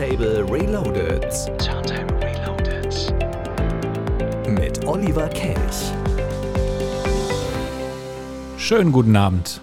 Turntable Reloaded. Turntable Reloaded. Mit Oliver Kelch. Schönen guten Abend.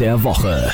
Der Woche.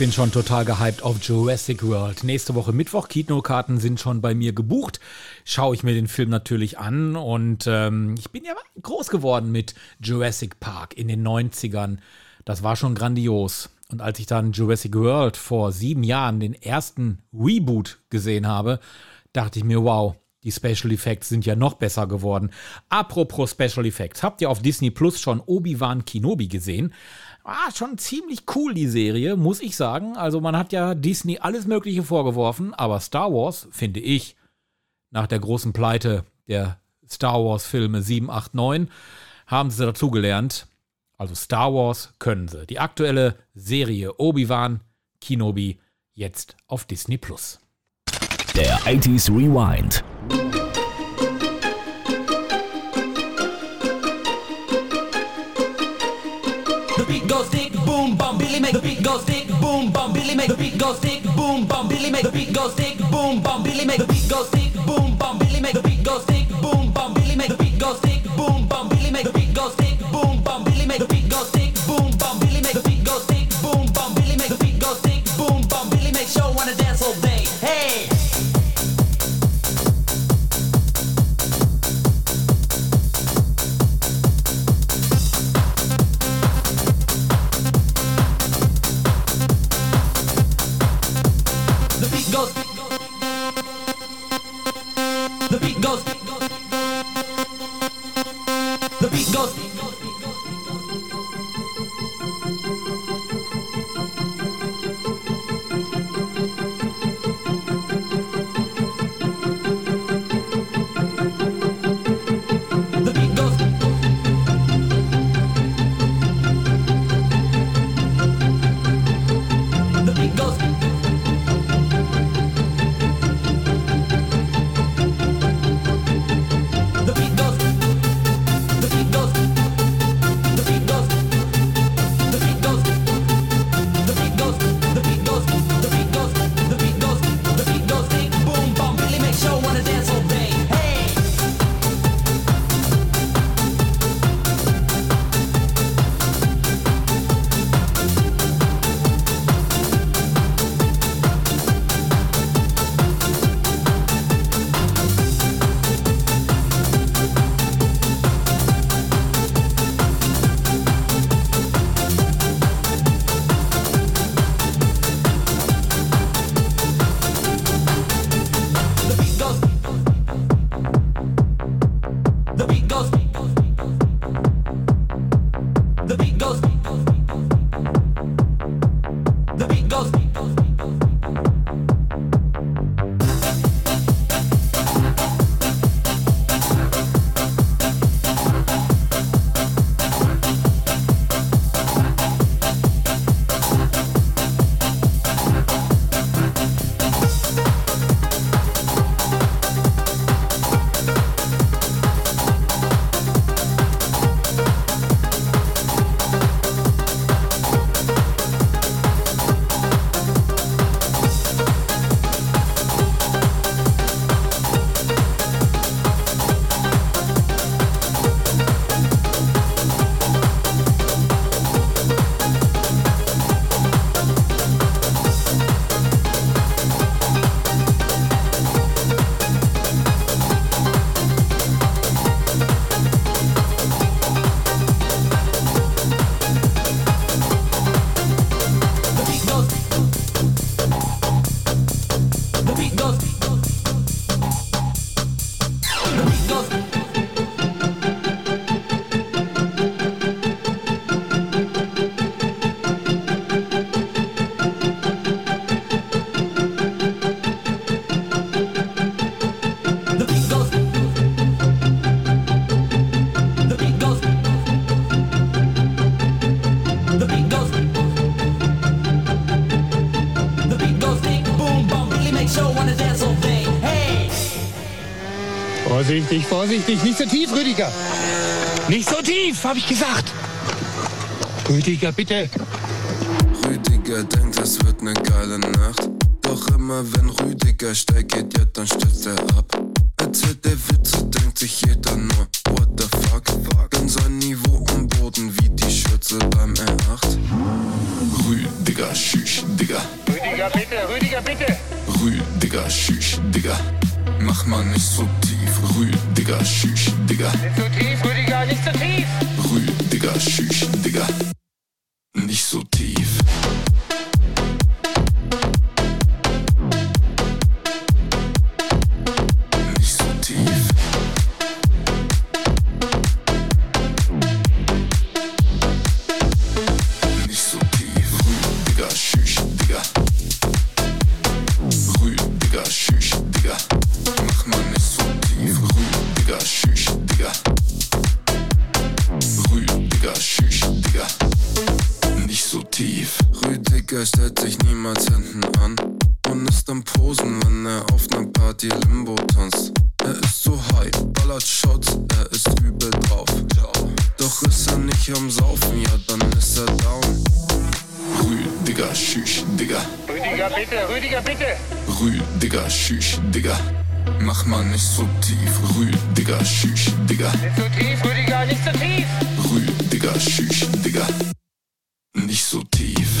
Bin schon total gehypt auf Jurassic World. Nächste Woche Mittwoch, Kinokarten sind schon bei mir gebucht. Schaue ich mir den Film natürlich an und ähm, ich bin ja groß geworden mit Jurassic Park in den 90ern. Das war schon grandios. Und als ich dann Jurassic World vor sieben Jahren den ersten Reboot gesehen habe, dachte ich mir, wow, die Special Effects sind ja noch besser geworden. Apropos Special Effects, habt ihr auf Disney Plus schon Obi-Wan Kenobi gesehen? Ah, schon ziemlich cool, die Serie, muss ich sagen. Also man hat ja Disney alles Mögliche vorgeworfen, aber Star Wars, finde ich, nach der großen Pleite der Star Wars-Filme 7, 8, 9, haben sie dazugelernt. Also Star Wars können sie. Die aktuelle Serie Obi-Wan Kenobi jetzt auf Disney Plus. Der 80s Rewind. Go stick, boom, bum, Billy make the beat go stick, boom, bum, Billy make the beat go stick, boom, bum, Billy make the beat go stick, boom, bum, Billy make the beat go stick, boom, bum, Billy make the beat go stick, boom, bum, Billy make the beat go stick, tief, habe ich gesagt. Rüdiger, bitte. Rüdiger denkt, es wird ne geile Nacht. Doch immer wenn Rüdiger steigt, geht ja, dann stürzt er ab. Rüdiger stellt sich niemals hinten an und ist am Posen, wenn er auf ner Party Limbo tanzt. Er ist so high, ballert Shots, er ist übel drauf. Doch ist er nicht am Saufen, ja dann ist er down. Rüdiger, schüch, Digga. Rüdiger, bitte, Rüdiger, bitte. Rüdiger, schüch, Digga. Mach mal nicht so tief. Rüdiger, schüch, Digga. Nicht so tief, Rüdiger, nicht so tief. Rüdiger, schüch, Digga. Nicht so tief.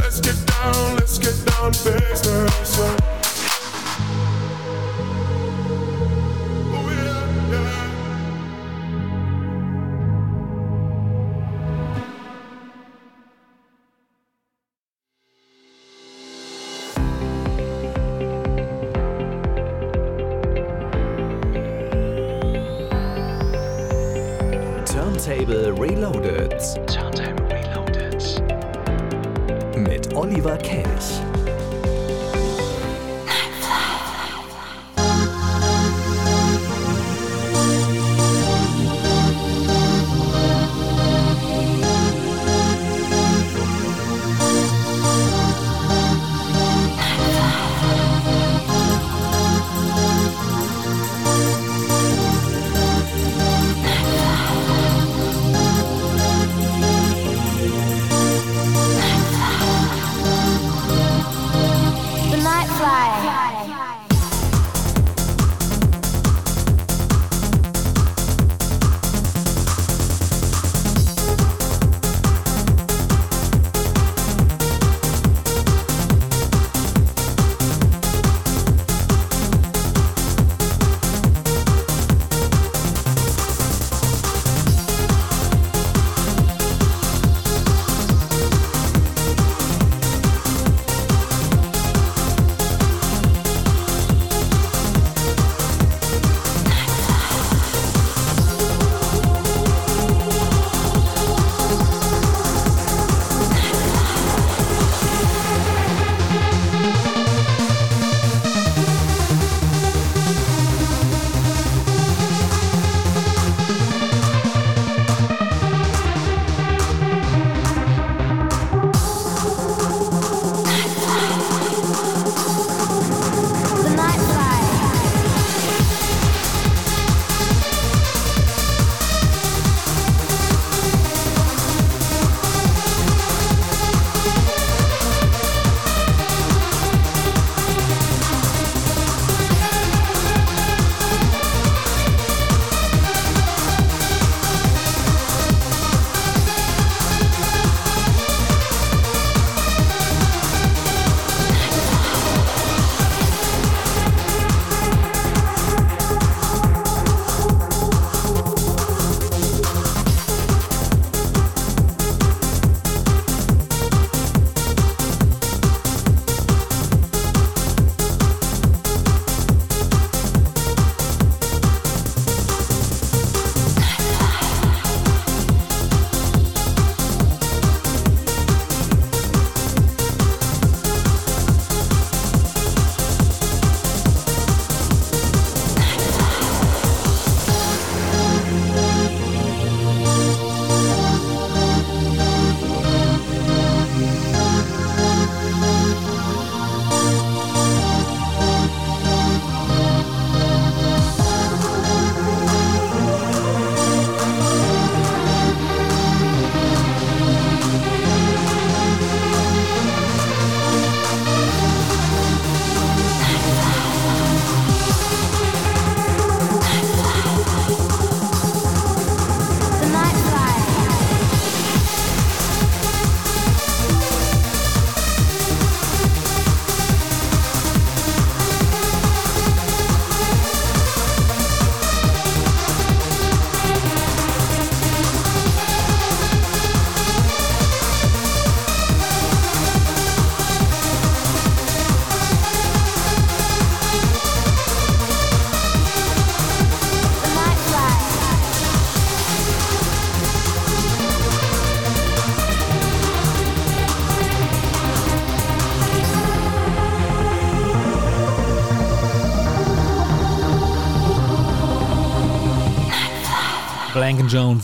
Let's get down, let's get down business.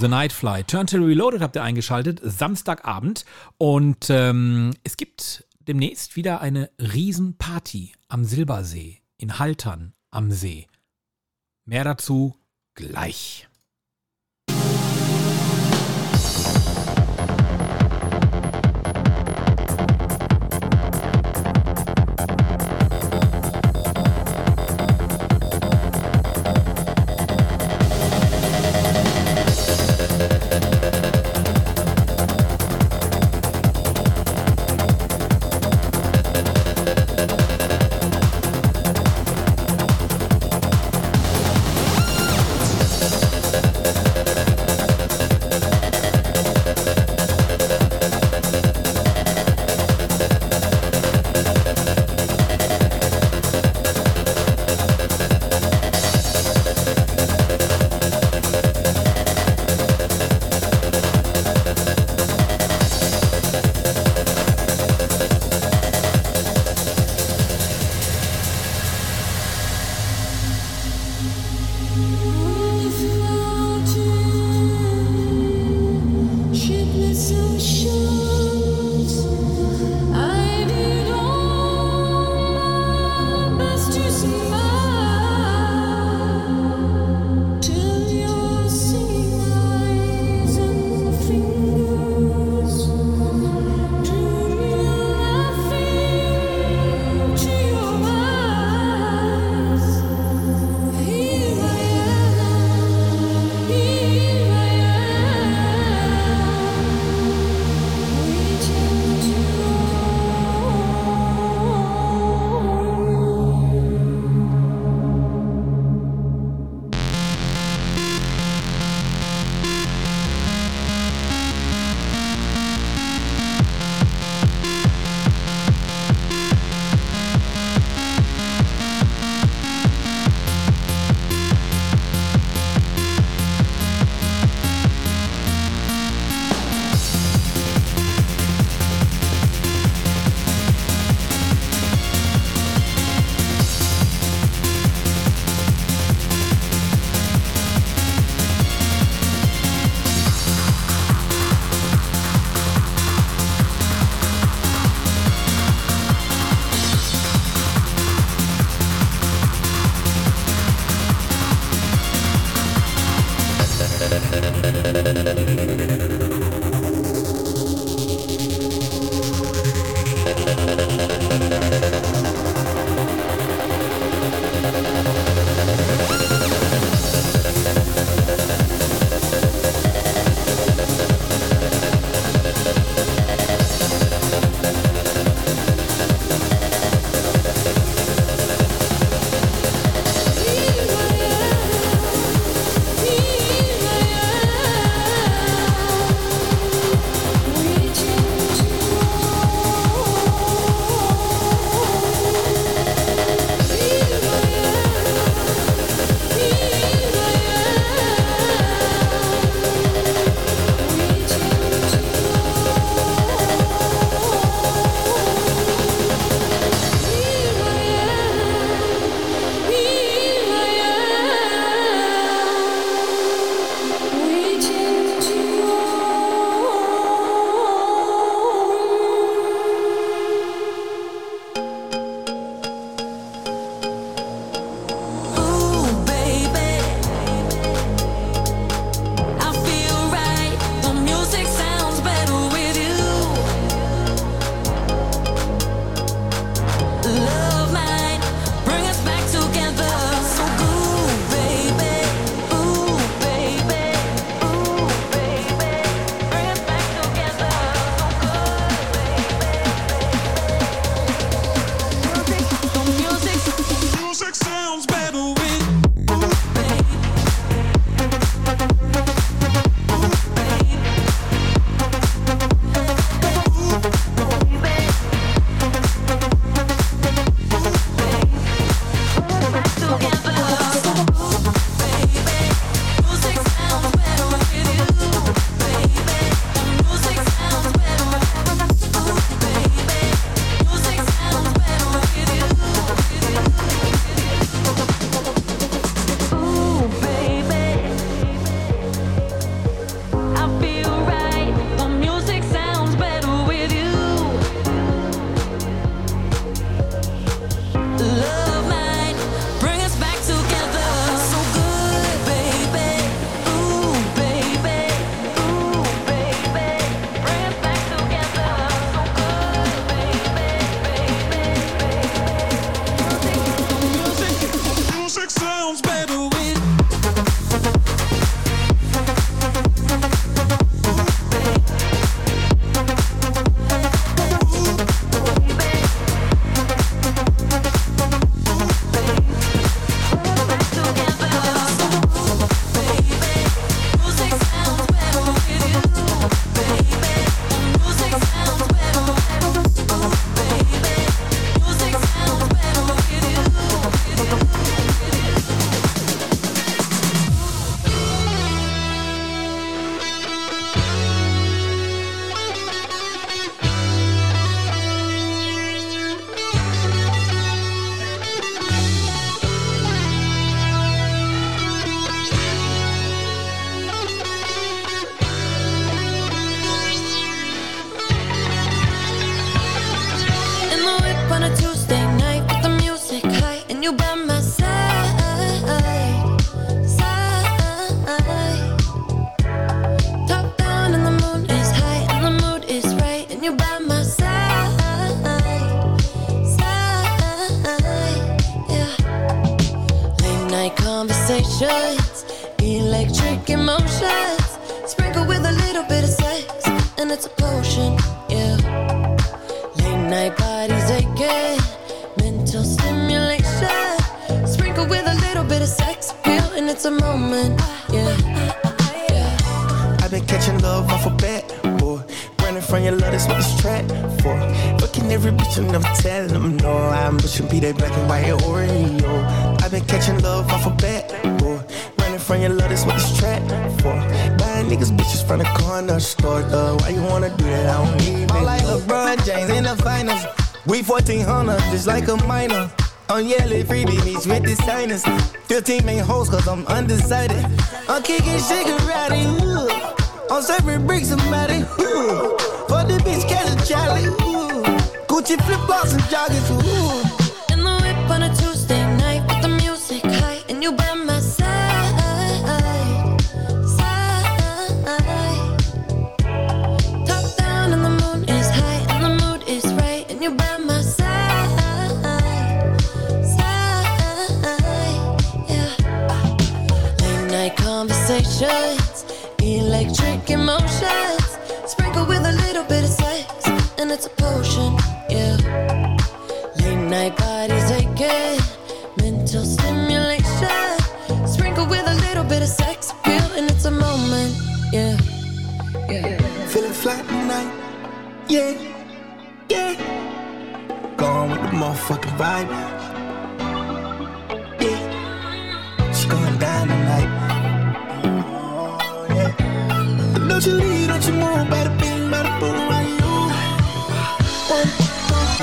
The Nightfly. Turntable Reloaded habt ihr eingeschaltet, Samstagabend. Und ähm, es gibt demnächst wieder eine Riesenparty am Silbersee, in Haltern am See. Mehr dazu gleich. I'm pushing be that black and white Oreo. I've been catching love off a bat, boy. Running from your love, that's what this trap for. Buying niggas bitches from the corner store, though. Why you wanna do that? I don't even. I'm like LeBron James in the finals. We 1400, just like a minor. I'm yelling freebie meets with the signers. 15 main hoes, cause I'm undecided. I'm kicking shaking I'm serving bricks, somebody. Ooh. For the bitch, catch a challenge. Gucci flip flops and joggers. Ooh. In the whip on a Tuesday night with the music high, and you by my side, side. Top down and the moon is high, and the mood is right, and you by my side, side. Yeah. Late night conversations, electric emotions, sprinkle with a little bit of sex, and it's a potion. Yeah, yeah. Going with the motherfucking vibe. Yeah. She going down tonight. Oh, yeah. Don't you leave, don't you move. Bada bing, bada boom, right you.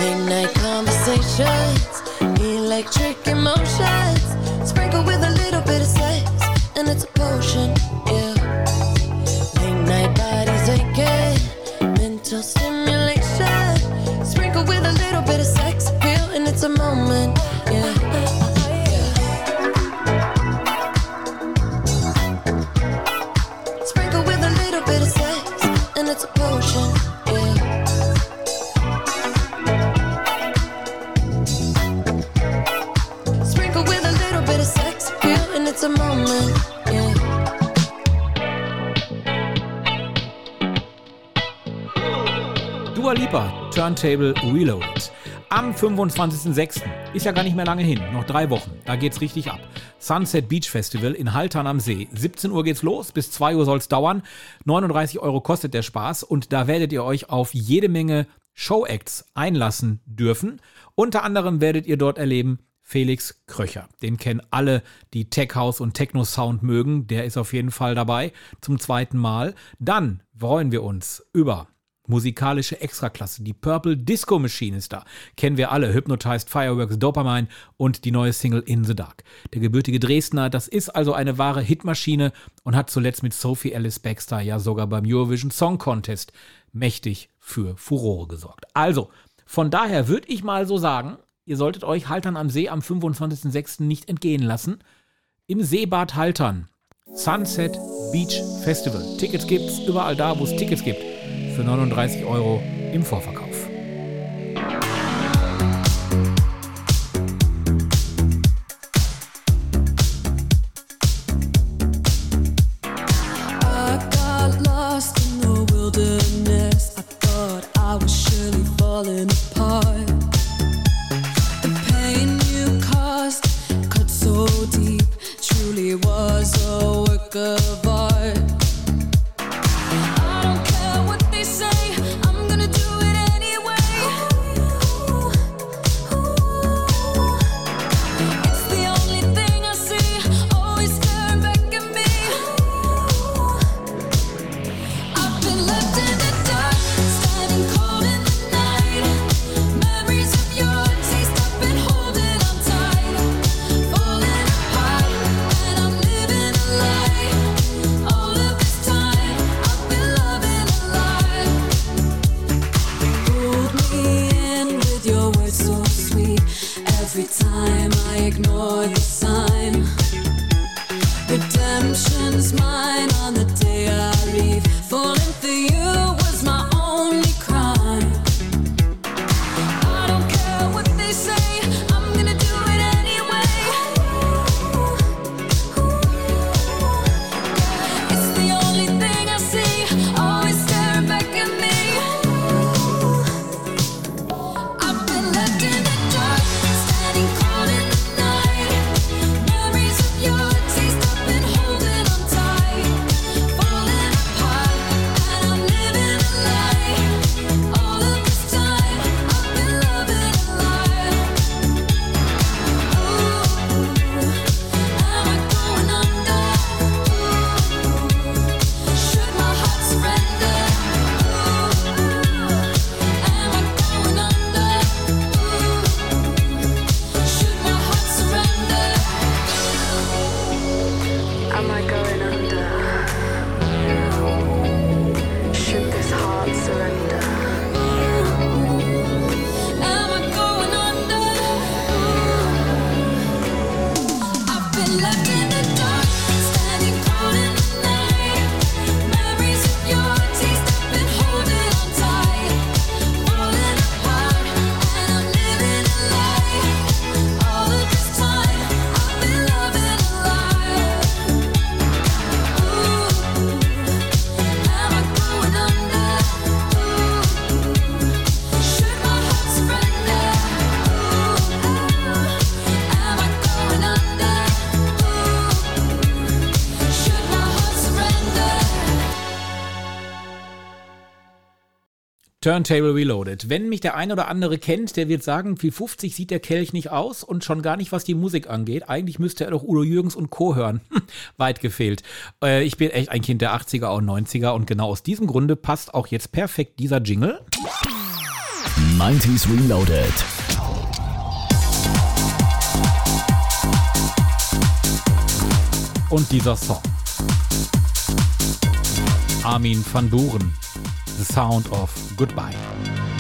Late night conversations, electric emotions, sprinkle with a little bit of sex, and it's a potion, yeah. still minute. Turntable Reloaded. Am 25.06. ist ja gar nicht mehr lange hin, noch drei Wochen. Da geht's richtig ab. Sunset Beach Festival in Haltern am See. 17 Uhr geht's los, bis 2 Uhr soll's dauern. 39 Euro kostet der Spaß und da werdet ihr euch auf jede Menge Showacts einlassen dürfen. Unter anderem werdet ihr dort erleben Felix Kröcher. Den kennen alle, die Tech House und Techno Sound mögen. Der ist auf jeden Fall dabei zum zweiten Mal. Dann freuen wir uns über musikalische Extraklasse. Die Purple Disco Machine ist da. Kennen wir alle. Hypnotized Fireworks, Dopamine und die neue Single In the Dark. Der gebürtige Dresdner, das ist also eine wahre Hitmaschine und hat zuletzt mit Sophie Alice Baxter ja sogar beim Eurovision Song Contest mächtig für Furore gesorgt. Also, von daher würde ich mal so sagen, ihr solltet euch Haltern am See am 25.06. nicht entgehen lassen. Im Seebad Haltern. Sunset Beach Festival. Tickets gibt's überall da, wo es Tickets gibt. Für 39 Euro im Vorverkauf. Turntable Reloaded. Wenn mich der ein oder andere kennt, der wird sagen, wie 50 sieht der Kelch nicht aus und schon gar nicht, was die Musik angeht. Eigentlich müsste er doch Udo Jürgens und Co. hören. Hm, Weit gefehlt. Äh, ich bin echt ein Kind der 80er und 90er und genau aus diesem Grunde passt auch jetzt perfekt dieser Jingle. 90s Reloaded. Und dieser Song. Armin van Buren. The Sound of Goodbye.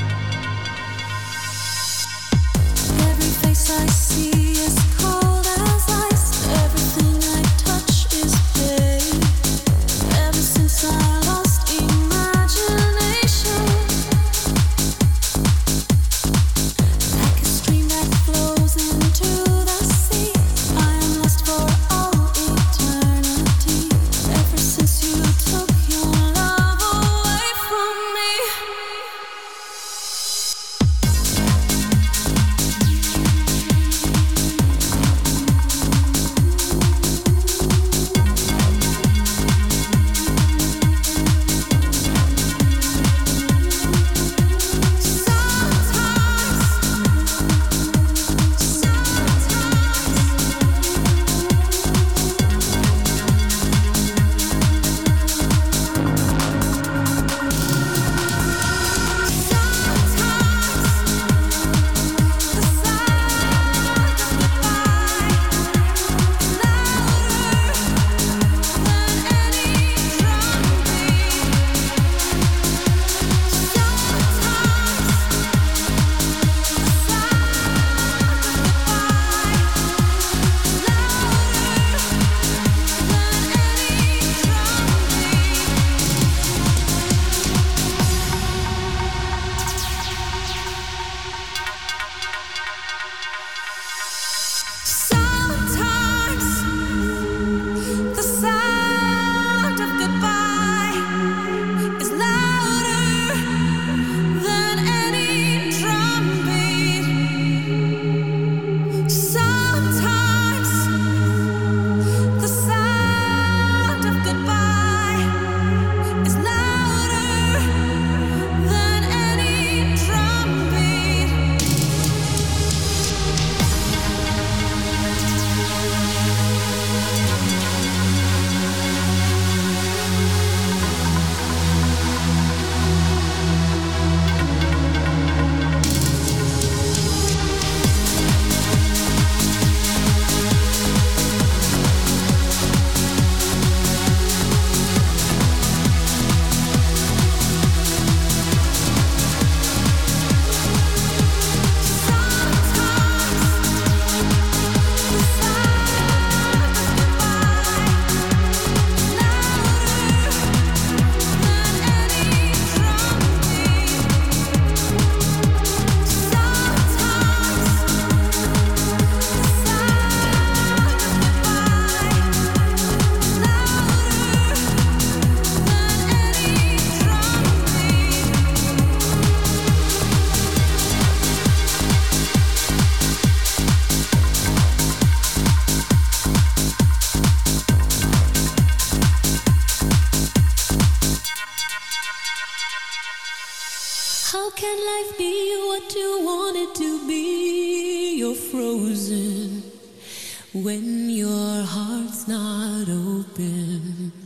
Your heart's not open.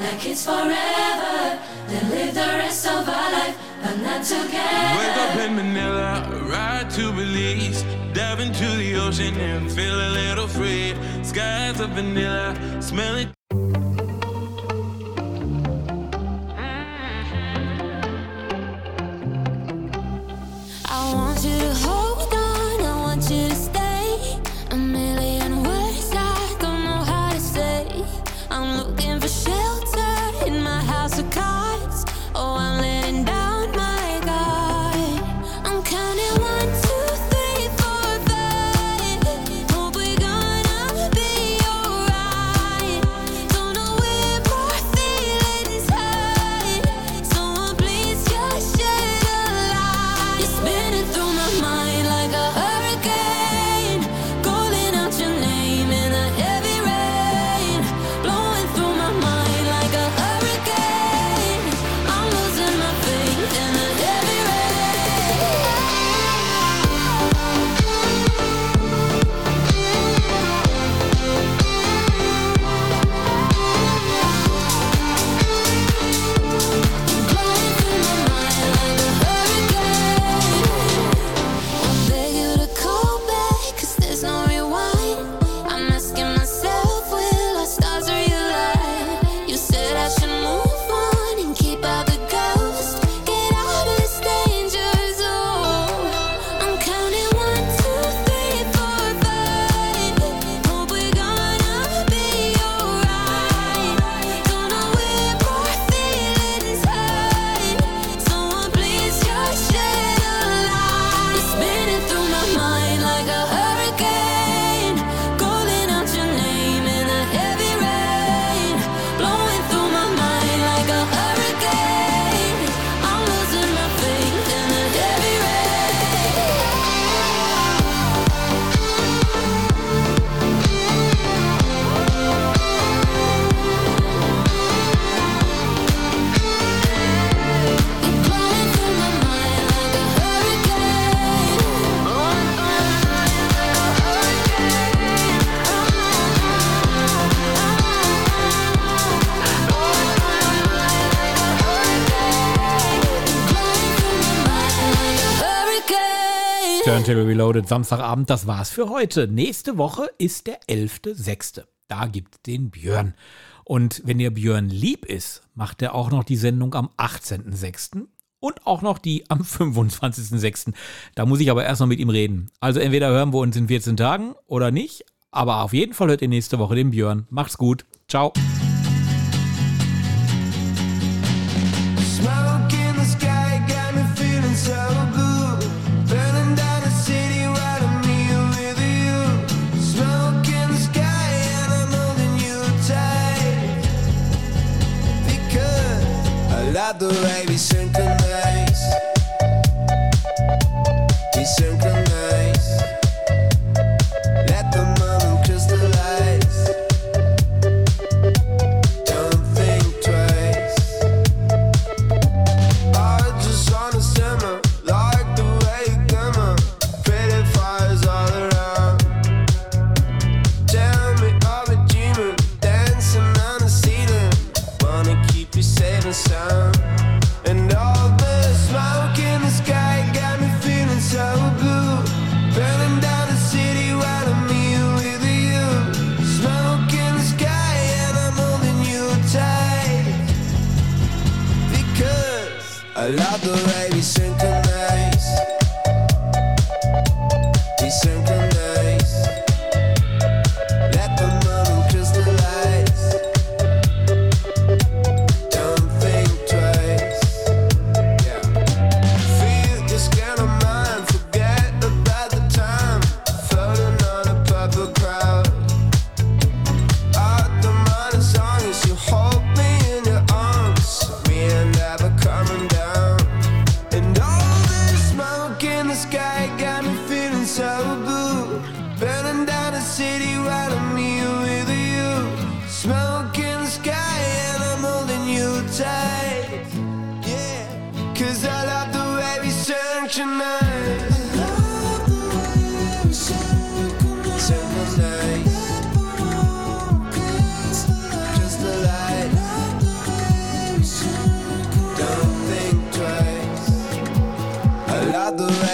like it's forever. Then live the rest of our life, but not together. Wake up in Manila, ride to Belize, dive into the ocean and feel a little free. Skies of vanilla, smell it. Military Reloaded Samstagabend, das war's für heute. Nächste Woche ist der 11.06. Da gibt den Björn. Und wenn ihr Björn lieb ist, macht er auch noch die Sendung am 18.06. und auch noch die am 25.06. Da muss ich aber erst noch mit ihm reden. Also entweder hören wir uns in 14 Tagen oder nicht, aber auf jeden Fall hört ihr nächste Woche den Björn. Macht's gut. Ciao. the right the